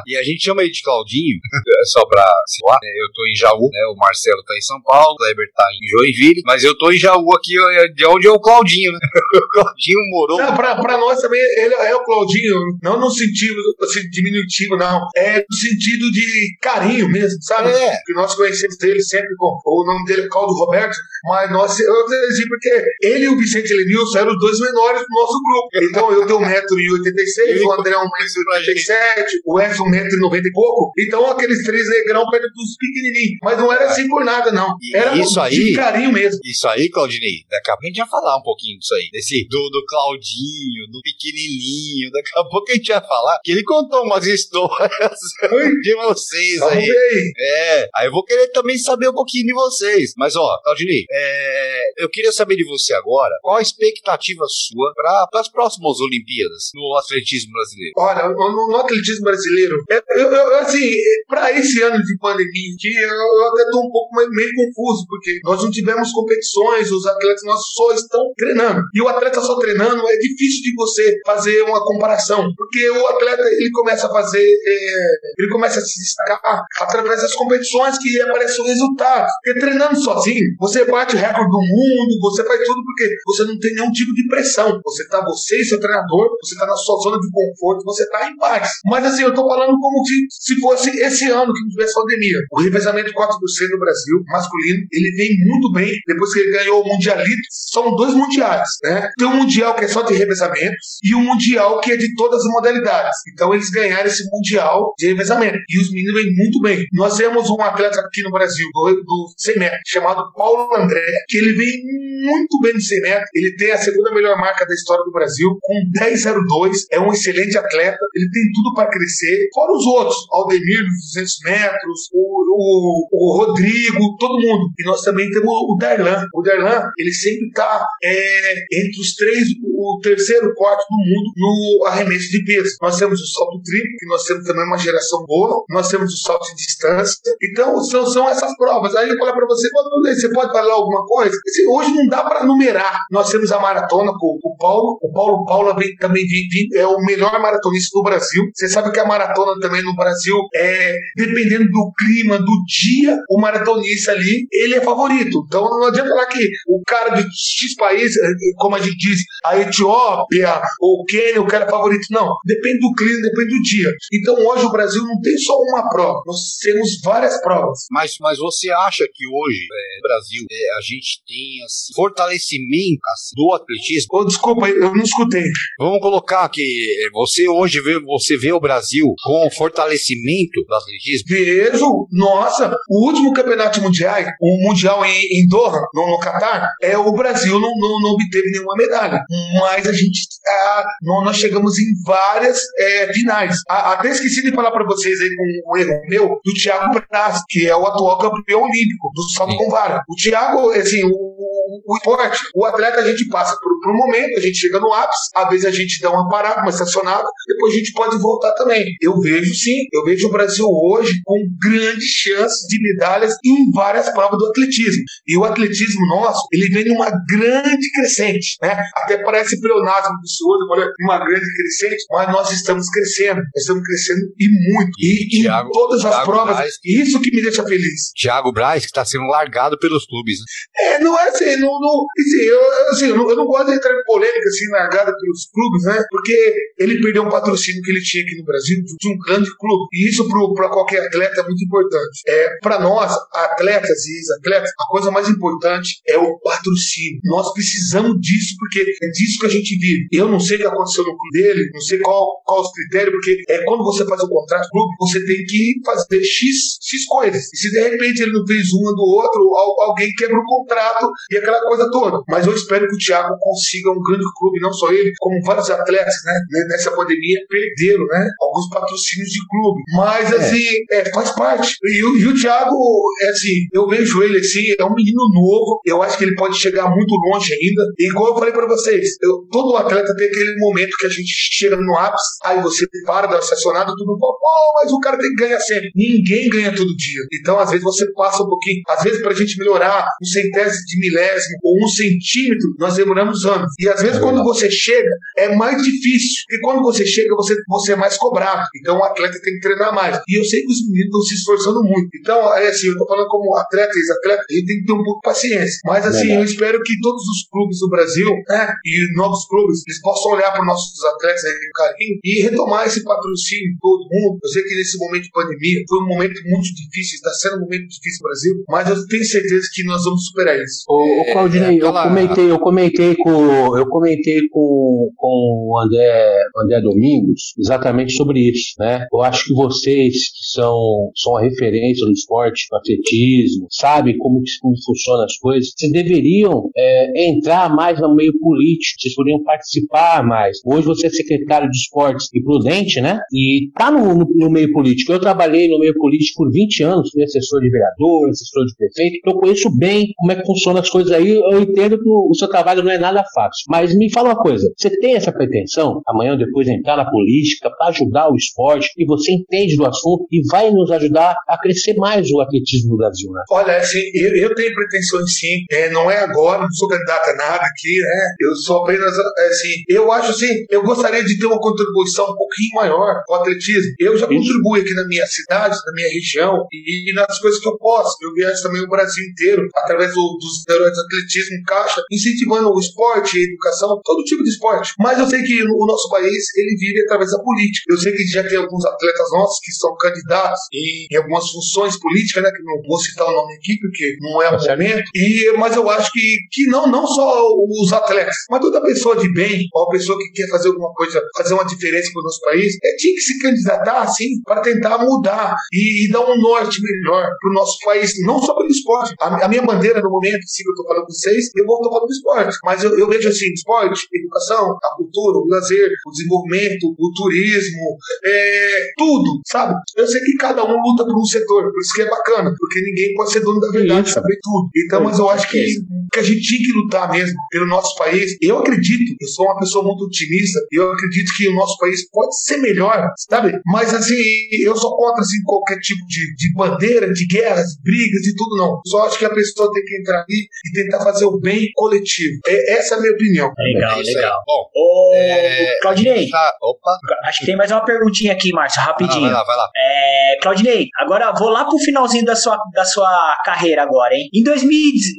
E a gente chama ele de Claudinho, é só pra situar. né? Eu tô em Jaú, né? O Marcelo tá em São Paulo, o Kleber tá em Joinville, mas eu tô em Jaú aqui, ó, de onde é o Claudinho, né? O Claudinho morou. Não, pra, pra nós também, ele é o Claudinho, não no sentido assim, diminutivo, não. É no sentido de carinho mesmo, sabe? É. Que nós conhecemos ele sempre com o nome dele é Caldo Roberto, mas nós, eu dizia porque ele e o Vicente Lenilson eram os dois menores do nosso grupo. Então eu tenho 1,86m, o André é 1,87m, o Edson 1,90m e pouco. Então aqueles três negrão perto dos pequenininhos. Mas não era assim por nada, não. Era isso de aí- carinho mesmo. Isso aí, Claudinei, daqui a pouco a gente vai falar um pouquinho disso aí. Desse, do, do Claudinho, do pequenininho. Daqui a pouco a gente vai falar que ele contou umas histórias de vocês Vamos aí. É, aí eu vou querer também saber um pouquinho de vocês. Mas ó, Claudinei, é, eu queria saber de você agora, qual a expectativa sua para as próximas Olimpíadas no atletismo brasileiro? Olha, no, no atletismo brasileiro, é, eu, eu- assim, para esse ano de pandemia aqui, eu, eu até estou um pouco meio, meio confuso, porque nós não tivemos competições, os atletas nossos só estão treinando. E o atleta só treinando é difícil de você fazer uma comparação, porque o atleta ele começa a fazer, é, ele começa a se destacar através das competições que aparece o resultado. Porque treinando sozinho, você bate o recorde do mundo, você faz tudo porque você não tem nenhum tipo de pressão. Você tá você e seu treinador, você tá na sua zona de conforto, você tá em paz. Mas assim, eu tô falando como se, se fosse esse ano que não tivesse pandemia. O revezamento de 4% no Brasil, masculino, ele vem muito bem depois que ele ganhou o Mundialito. São dois mundiais, né? Tem um mundial que é só de revezamentos e um mundial que é de todas as modalidades. Então eles ganharam esse mundial de revezamento. E os meninos vêm muito bem. Nós temos um atleta aqui no Brasil, do, do 100 metros, chamado Paulo André, que ele vem muito bem no 100 metros. Ele tem a segunda melhor marca da história do Brasil, com 10,02. É um excelente atleta. Ele tem tudo para crescer. Fora os outros, Aldemir, dos 200 metros, o, o, o Rodrigo, todo mundo. E nós também temos o Darlan. O Darlan, ele sempre está entre os três, o terceiro, quarto do mundo no arremesso de peso. Nós temos o salto triplo, que nós temos também uma geração boa. Nós temos o salto de distância. Então, são, são essas provas. Aí eu falo para você, "Mas, você pode falar alguma coisa? Assim, hoje não dá para numerar. Nós temos a maratona com o Paulo. O Paulo Paula vem, também vem, vem- é o melhor maratonista do Brasil. Você sabe que a maratona também no Brasil é dependendo do clima, do dia, o maratonista ali, ele é favorito. Então não adianta falar que o cara de X país, eh, como a gente diz, a Etiópia, o Quênia, o cara é favorito. Não, depende do clima, depende do dia. Então hoje o Brasil não tem só uma prova, nós temos várias provas. Mas, mas você acha que hoje, é, no Brasil, é, a gente tem assim, fortalecimento assim, do atletismo? Oh, desculpa, eu não escutei. Vamos colocar que é, você hoje vê, você vê o Brasil com fortalecimento do atletismo? Vejo, nossa, o último campeonato mundial, o mundial em, em Doha, no, no Catar, é, o Brasil não, não, não obteve nenhuma medalha. Mas a gente, ah, nós chegamos em várias é, finais. A, até esqueci de falar para vocês aí com um erro meu, do Thiago Braz, que é o atual campeão olímpico do salto com vara. O Thiago, assim, o, o esporte, o atleta a gente passa por, por um momento, a gente chega no ápice, às vezes a gente dá uma parada, uma estacionada, depois a gente pode voltar também. Eu vejo sim, eu vejo o Brasil hoje com grandes chances de medalhas em várias provas do atletismo. E o atletismo nosso, ele vem numa grande crescente, né? Até parece pleonasmo do senhor, uma grande crescente, mas nós estamos crescendo, nós estamos crescendo e muito. E, e Thiago, em todas as Thiago provas, Braz, isso que me deixa feliz. Thiago Braz, que está sendo largado pelos clubes. Né? É, não é assim, não, não, assim, eu, assim, eu, não, eu não gosto de entrar em polêmica assim, largada pelos clubes, né? Porque ele perdeu um patrocínio que ele tinha aqui no Brasil de um grande clube. E isso para qualquer atleta é muito importante. É, para nós, atletas e ex-atletas, a coisa mais importante é o patrocínio. Nós precisamos disso, porque é disso que a gente vive. Eu não sei o que aconteceu no clube dele, não sei qual, qual os critérios, porque é quando você faz o contrato clube, você tem que fazer X, X coisas. E se de repente ele não fez uma do outro, alguém quebra o contrato e aquela coisa toda. Mas eu espero que o Thiago consiga um grande clube, não só ele, como vários atletas, né? Nessa pandemia perderam, né? Alguns patrocínios de clube. Mas, é. assim, é, faz parte. E, e, o Thiago, é assim, eu vejo ele assim, é um menino novo, eu acho que ele pode chegar muito longe ainda. E igual eu falei pra vocês, eu, todo atleta tem aquele momento que a gente chega no ápice, aí você para da estacionada, tudo bom, pô, mas o cara tem que ganhar sempre. Ninguém ganha todo dia. Então, às vezes, você passa um pouquinho, às vezes, pra gente melhorar um centésimo de milésimo ou um centímetro, nós demoramos anos. E às vezes, é quando você chega, é mais difícil. Porque quando você chega, você, você é mais cobrado. Então, o atleta tem que treinar mais. E eu sei que os meninos estão se esforçando muito. Então, é assim, eu tô falando como atleta e ex-atleta, a gente tem que ter um pouco de paciência. Mas, assim, eu espero que todos os clubes do Brasil, né, e novos clubes, eles possam olhar para os nossos atletas aí com carinho e retomar esse patrocínio todo mundo. Eu sei que nesse momento de pandemia foi um momento muito difícil, está sendo um momento difícil no Brasil, mas eu tenho certeza que nós vamos superar isso. Ô, ô Claudinei, é, eu comentei, eu comentei com, eu comentei com, com o André, André Domingos exatamente sobre isso, né? Eu acho que vocês que são, são a referência no esporte, no atletismo, sabem como, como funcionam as coisas, vocês deveriam é, entrar mais no meio político, vocês poderiam participar mais. Hoje você é secretário de esportes e prudente, né? E tá no, no, no meio político. Eu trabalhei no meio político por 20 anos, fui assessor de vereador, assessor de prefeito, eu conheço bem como é que funcionam as coisas aí, eu entendo que o, seu trabalho não é nada fácil. Mas me fala uma coisa, você tem essa pretensão, amanhã ou depois entrar na política para ajudar o esporte e você entende do assunto e vai nos ajudar a crescer mais o atletismo no Brasil, né? Olha, assim, eu, eu tenho pretensões sim, é, não é agora, não sou candidato a nada aqui, né? Eu sou apenas, assim, eu acho assim, eu gostaria de ter uma contribuição um pouquinho maior com o atletismo. Eu já contribuo aqui na minha cidade, na minha região e, e nas coisas que eu posso. Eu viajo também o Brasil inteiro através do, dos heróis de atletismo, caixa, incentivando o esporte, a educação, todo tipo de esporte. Mas eu sei que o nosso país, ele vive através da política. Eu sei que já tem alguns atletas nossos que são candidatos em, em algumas funções políticas, né, que não vou citar o nome aqui, porque não é o tá momento. E, mas eu acho que, que não, não só os atletas, mas toda pessoa de bem, ou pessoa que quer fazer alguma coisa, fazer uma diferença para o nosso país, é, tinha que se candidatar, assim, para tentar mudar e, e, dar um norte melhor para o nosso país, não só pelo esporte. A, a minha bandeira no momento, sim, que eu estou falando com vocês, eu vou estar falando do esporte, mas eu, eu vejo assim, esporte, educação, a cultura, o lazer, o desenvolvimento, o turismo, é, tudo, sabe? Eu sei que cada um luta por um setor, por isso que é bacana, porque ninguém pode ser dono da verdade, isso. saber tudo. Então, mas eu acho que, que a gente tinha que lutar mesmo pelo nosso país. Eu acredito, eu sou uma pessoa muito otimista, eu acredito que o nosso país pode ser melhor, sabe? Mas assim, eu sou contra assim, qualquer tipo de, de bandeira, de guerras, brigas e tudo, não. Só acho que a pessoa tem que entrar ali e tentar fazer o bem coletivo. É, essa é a minha opinião. Legal, É isso aí. legal. Bom, Ô, é, Claudinei, tá, opa. acho que tem mais uma perguntinha aqui, Márcio, Ah, rapidinho. vai lá, vai lá. É, Claudinei, agora vou lá pro finalzinho da sua, da sua carreira agora, hein? Em, 2000,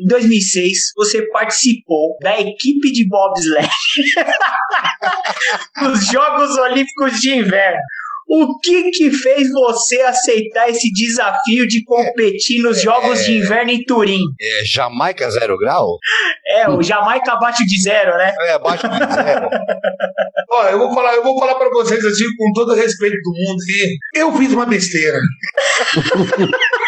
em 2006, você participou da equipe de bobsled dos Jogos Olímpicos de Inverno. O que que fez você aceitar esse desafio de competir nos Jogos de Inverno em Turim? É, Jamaica zero grau? É, o Jamaica abaixo de zero, né? É, abaixo de zero. Ó, eu vou falar, eu vou falar para vocês assim, com todo o respeito do mundo aqui. Eu fiz uma besteira.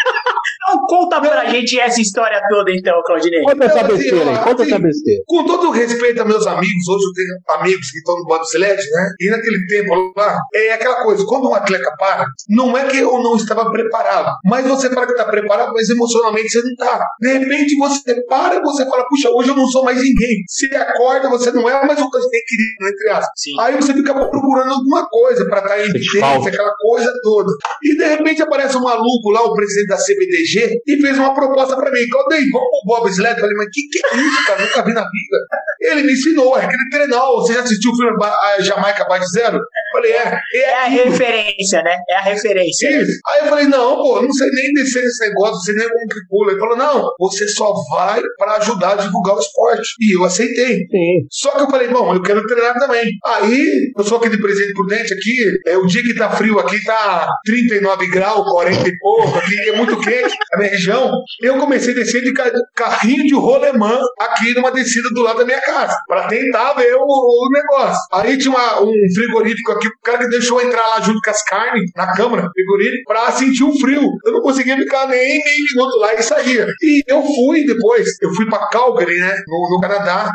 Conta pra gente essa história toda então, Claudinei. Conta essa Então, assim, besteira aí, conta assim, essa besteira. Com todo o respeito a meus amigos, hoje eu tenho amigos que estão no bobsled, né? E naquele tempo lá, é aquela coisa, quando um atleta para, não é que eu não estava preparado, mas você para que está preparado, mas emocionalmente você não está. De repente você para e você fala, puxa, hoje eu não sou mais ninguém. Você acorda, você não é mais o tem querido, entre aspas. Sim. Aí você fica procurando alguma coisa para estar em evidência, aquela coisa toda. E de repente aparece um maluco lá, o presidente da CBDG, e fez uma proposta para mim. Claudei, vamos pro bobsled? Eu falei, mas que que é isso, cara? Nunca vi na vida. Ele me ensinou, é aquele treinal. Você já assistiu o filme Ba- a Jamaica de Zero? Eu falei, é. É a referência, né? É a referência. Isso. Aí eu falei, não, pô, não sei nem descer esse negócio, não sei nem como que pula. Ele falou, não, você só vai pra ajudar a divulgar o esporte. E eu aceitei. Sim. Só que eu falei, bom, eu quero treinar também. Aí, eu sou aquele presidente prudente aqui, é, o dia que tá frio aqui tá 39 graus, 40 e pouco, aqui é muito quente, a minha região. Eu comecei a descer de ca- carrinho de rolemã aqui numa descida do lado da minha casa, pra tentar ver o, o negócio. Aí tinha uma- um frigorífico aqui, o cara que deixou entrar lá junto com as carnes, na câmara, frigorífico, pra sentir o frio. Eu não conseguia ficar nem meio minuto lá e saía. E eu fui depois, eu fui pra Calgary, né, no, no Canadá,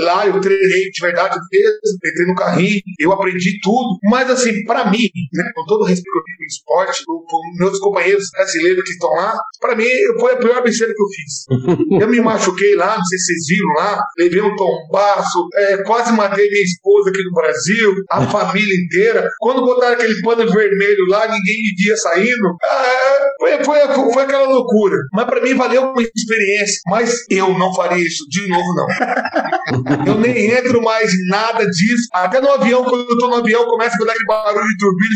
lá eu treinei de verdade mesmo, entrei no carrinho, eu aprendi tudo. Mas assim, pra mim, né, com todo respeito no esporte, com meus companheiros brasileiros que estão lá, pra mim foi a pior besteira que eu fiz. Eu me machuquei lá, não sei se vocês viram lá, levei um tombaço, é, quase matei minha esposa aqui no Brasil, a família inteira. Quando botaram aquele pano vermelho lá, ninguém me via saindo. Ah, foi, foi, foi aquela loucura. Mas pra mim valeu uma experiência. Mas eu não faria isso de novo, não. Eu nem entro mais em nada disso. Até no avião, quando eu tô no avião, começa a dar aquele barulho de turbina,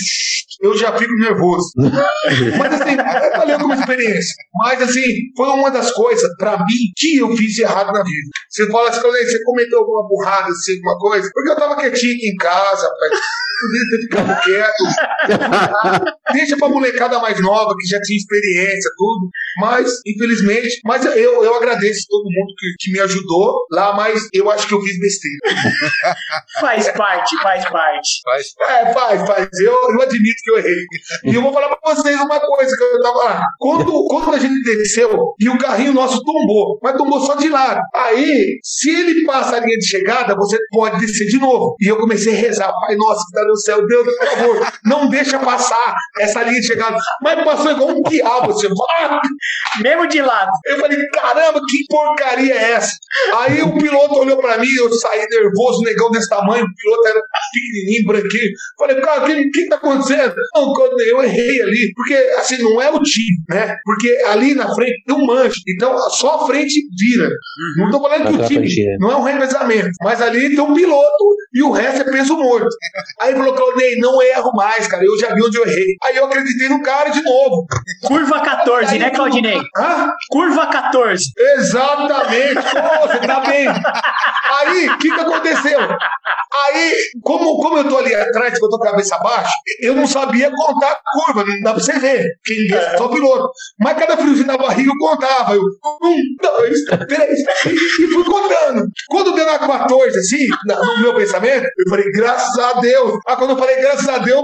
eu já fico nervoso. Mas assim, valeu como experiência. Mas assim, foi uma das coisas, pra mim, que eu fiz errado na vida. Você fala assim, "Claudete, você cometeu alguma burrada, assim, alguma coisa? Porque eu tava quietinho aqui em casa, rapaz. Podia ter ficado quieto. Deixa pra molecada mais nova, que já tinha experiência, tudo. Mas, infelizmente, mas eu, eu agradeço todo mundo que, que me ajudou lá, mas eu acho que eu fiz besteira. Faz parte, faz parte. Faz É, faz, faz. Eu, eu admito que eu errei. E eu vou falar pra vocês uma coisa que eu tava lá. Quando, quando a gente desceu e o carrinho nosso tombou, mas tombou só de lado. Aí, se ele passa a linha de chegada, você pode descer de novo. E eu comecei a rezar. Pai nosso que tá no céu, Deus, por favor, não deixa passar essa linha de chegada. Mas passou igual um diabo. Assim, ah! Mesmo de lado. Eu falei, caramba, que porcaria é essa? Aí o piloto olhou pra mim, eu saí nervoso, negão desse tamanho, o piloto era pequenininho, branquinho. Falei, cara, o que, que tá acontecendo? Não, eu errei ali, porque assim, não é o time, né? Porque ali na frente tem um manche, então só a frente vira. Não tô falando que o time não é um revezamento, mas ali tem um piloto e o resto é peso morto. Aí falou, Claudinei, não erro mais, cara, eu já vi onde eu errei. Aí eu acreditei no cara de novo. Curva 14, né, Claudinei? Hã? Curva 14. Exatamente. Pô, você tá bem. Aí, o que que aconteceu? Aí, como, como eu tô ali atrás, que eu tô com a cabeça baixa, eu não sabia contar a curva, não dá pra você ver. Ninguém é só piloto. Mas cada friozinho na barriga eu contava. Eu, um, dois, três, e, fui contando. Quando deu na 14, assim, no meu pensamento, eu falei, graças a Deus. Aí quando eu falei, graças a Deus,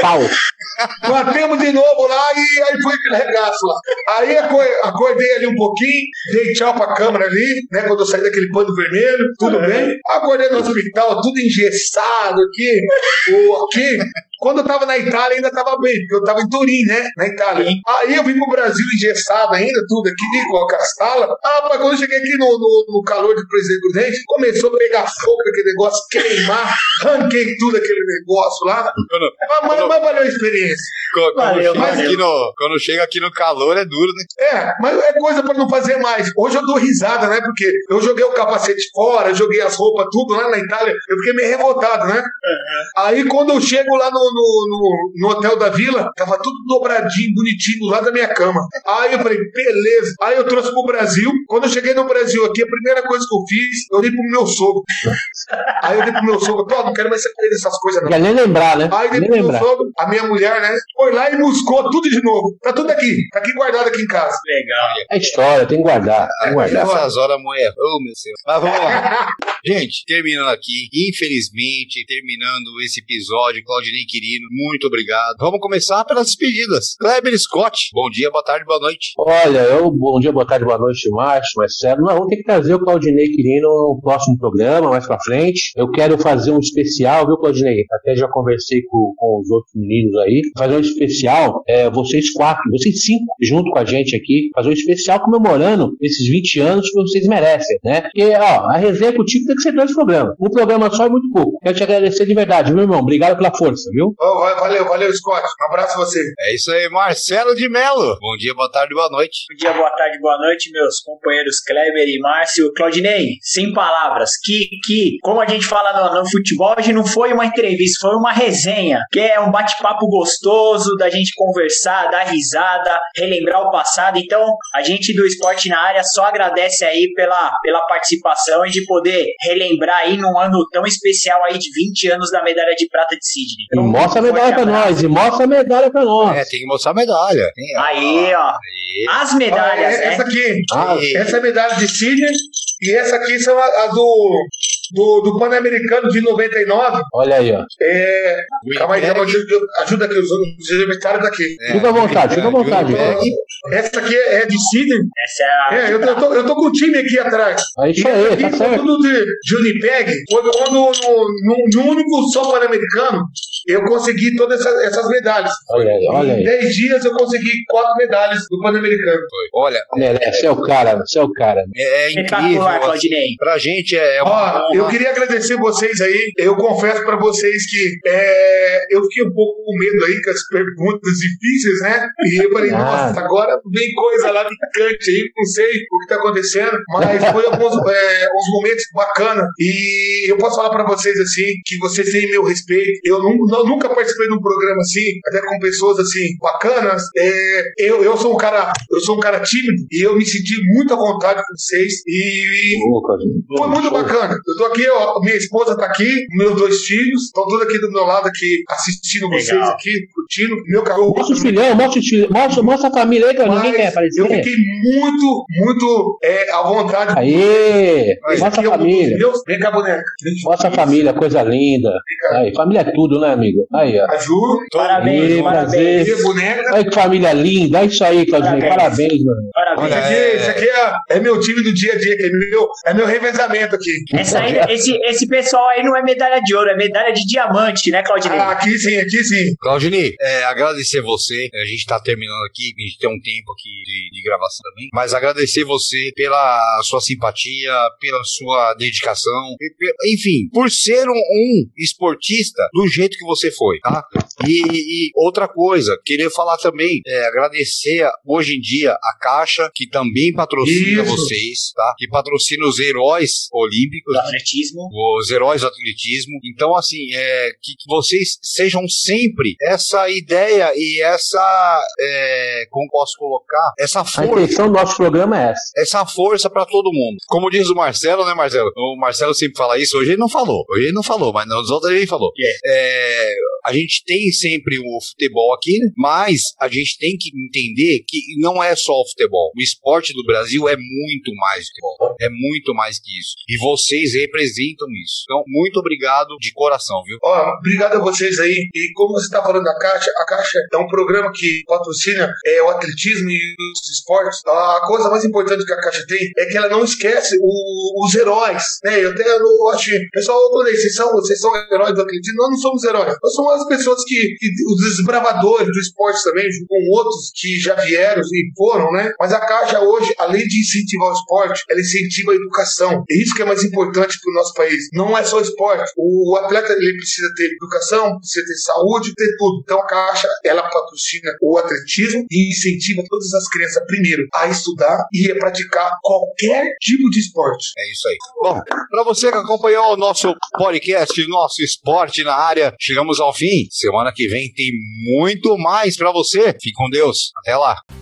Pau. Batemos de novo lá e aí foi aquele regaço lá. Aí aco- acordei ali um pouquinho, dei tchau pra câmera ali, né? Quando eu saí daquele pano vermelho, tudo bem. Acordei no hospital, tudo engessado aqui, o, aqui. Quando eu tava na Itália, ainda tava bem, porque eu tava em Turim, né? Na Itália. Aí eu vim pro Brasil engessado ainda, tudo aqui, com a castala. Ah, mas quando eu cheguei aqui no, no, no calor de presidente Prudente, começou a pegar fogo aquele negócio, queimar, ranquei tudo aquele negócio lá. Mas, mas, mas valeu a experiência. Quando, quando Valeu, chega valeu. aqui no, quando chega aqui no calor é duro, né? É, mas é coisa pra não fazer mais. Hoje eu dou risada, né? Porque eu joguei o capacete fora, joguei as roupas, tudo lá na Itália. Eu fiquei meio revoltado, né? Aí quando eu chego lá no, no, no, no hotel da vila, tava tudo dobradinho, bonitinho, do lado da minha cama. Aí eu falei, beleza. Aí eu trouxe pro Brasil. Quando eu cheguei no Brasil aqui, a primeira coisa que eu fiz, eu dei pro meu sogro. Aí eu dei pro meu sogro, pô, não quero mais saber dessas coisas, Não quer nem lembrar, né? Aí meu lembrar. sogro, a minha mulher, né, foi lá e buscou tudo de novo. Tá tudo aqui, tá aqui guardado aqui em casa. Legal. É história, tem que guardar. Tem que guardar. Nessas horas a mulher. Oh, meu Deus. Mas vamos lá. Gente, terminando aqui, infelizmente, terminando esse episódio, Claudinei Quirino, muito obrigado. Vamos começar pelas despedidas. Kleber Scott, bom dia, boa tarde, boa noite. Olha, eu, bom dia, boa tarde, boa noite, Márcio, Marcelo. Não, vamos ter que trazer o Claudinei Quirino no próximo programa, mais pra frente. Eu quero fazer um especial, viu, Claudinei? Até já conversei com, com os outros meninos aí. Fazer um especial, é, vocês quatro, vocês cinco, junto com a gente aqui, fazer um especial comemorando esses 20 anos que vocês merecem, né? Porque, ó, a resenha contigo tem que ser dois programas. Um programa só é muito pouco. Quero te agradecer de verdade, meu irmão. Obrigado pela força, viu? Va- valeu, valeu, Scott. Um abraço a você. É isso aí, Marcelo de Melo. Bom dia, boa tarde, boa noite. Bom dia, boa tarde, boa noite, meus companheiros Kleber e Márcio. Claudinei, sem palavras. Que, que, como a gente fala no, no futebol, hoje não foi uma entrevista, foi uma resenha. Que é um bate-papo gostoso da gente conversar, dar risada, relembrar o passado. Então, a gente do Esporte na Área só agradece aí pela, pela participação e de poder relembrar aí num ano tão especial aí de 20 anos da medalha de prata de Sydney. Então, mostra a medalha pra nós, e mostra a medalha pra nós. É, tem que mostrar a medalha. Tem, Aí, ó. Aí. As medalhas, é- né? essa aqui, Ah, essa é a medalha de Sydney e essa aqui são a, a do, do, do Pan-Americano de 99. olha aí, ó. É, calma aí, calma, ajuda, ajuda aqui, os, os universitários daqui. É, Fica à vontade, fica à vontade. Winnipeg. Essa aqui é de Sydney. Essa é a. É, eu, eu, tô, eu tô com o time aqui atrás. É isso E essa aí, aqui tá certo. tudo de. Quando, quando no, no, no único só Pan-Americano, eu consegui todas essas, essas medalhas. Olha aí, olha Em aí. 10 dias eu consegui quatro medalhas do Pan-Americano. Olha, Merece, é o cara, você é o cara. é, é incrível. Assim, Claudinei. pra gente é uma Ó, eu queria agradecer vocês aí. Eu confesso pra vocês que é, eu fiquei um pouco com medo aí com as perguntas difíceis, né? E eu falei, Ah. nossa, agora vem coisa lá picante aí, não sei o que tá acontecendo, mas foi alguns é, uns momentos bacanas. E eu posso falar pra vocês assim, que vocês têm meu respeito. Eu, nu- eu nunca participei de um programa assim, até com pessoas assim, bacanas. É, eu, eu sou um cara, eu sou um cara tímido e eu me senti muito à vontade com vocês. E, Ô, Claudinei. foi muito bacana. Eu tô aqui, ó, minha esposa tá aqui, meus dois filhos, estão todos aqui do meu lado aqui, assistindo Legal. vocês aqui, curtindo. Meu cachorro. Mostra os filhão, mostra, os filhos, mostra, mostra a família aí, que ninguém quer aparecer. eu fiquei muito, muito é, à vontade. Aê, mostra é a dos família. meus. Vem cá, boneca. Vem Mostra a família, coisa linda. Aí, família é tudo, né, amigo? Aí, ó. A Ju, Parabéns, parabéns. boneca. Olha que família linda, é isso aí, Claudinei. Parabéns. Parabéns, mano. Parabéns. Aqui, é- esse aqui é, é meu time do dia a dia, que é meu, é meu revezamento aqui. Essa aí, esse, esse pessoal aí não é medalha de ouro, é medalha de diamante, né, Claudinei? Ah, aqui sim, aqui sim. Claudini, é, agradecer você. A gente tá terminando aqui, a gente tem um tempo aqui de, de gravação também. Mas agradecer você pela sua simpatia, pela sua dedicação, e enfim, por ser um, um esportista do jeito que você foi, tá? E, e outra coisa, queria falar também, é, agradecer a- hoje em dia a Caixa, que também patrocina Isso. vocês, tá? Que patrocina os heróis olímpicos, Do atletismo. os heróis do atletismo. Então, assim, é, que, que vocês sejam sempre essa ideia e essa, é, como posso colocar, essa A força. intenção do nosso programa é essa. Essa força pra todo mundo. Como diz o Marcelo, né, Marcelo? O Marcelo sempre fala isso. Hoje ele não falou. Hoje ele não falou, mas nos outros ele falou. É, a gente tem sempre o futebol aqui, mas a gente tem que entender que não é só o futebol. O esporte do Brasil é muito mais que futebol. É muito mais que isso. E vocês representam isso. Então, muito obrigado de coração, viu? Obrigado a vocês aí. E como você está falando da Caixa, a Caixa é um programa que patrocina é, o atletismo e os esportes. A coisa mais importante que a Caixa tem é que ela não esquece o- os heróis. Né? Eu até eu acho. Pessoal, eu falei, vocês são, vocês são heróis do atletismo. Nós não somos heróis. Nós somos as pessoas que, que os desbravadores do esporte também, junto com outros que já vieram e foram, né? Mas a Caixa hoje, além de incentivar o esporte, ela incentiva a educação. É isso que é mais importante para o nosso país. Não é só esporte. O atleta ele precisa ter educação, precisa ter saúde, ter tudo. Então a Caixa, ela patrocina o atletismo e incentiva todas as crianças, primeiro, a estudar e a praticar qualquer tipo de esporte. É isso aí. Bom, para você que acompanhou o nosso podcast, nosso esporte na área, chegamos ao fim. Semana que vem tem muito mais para você. Fique com Deus. Até lá.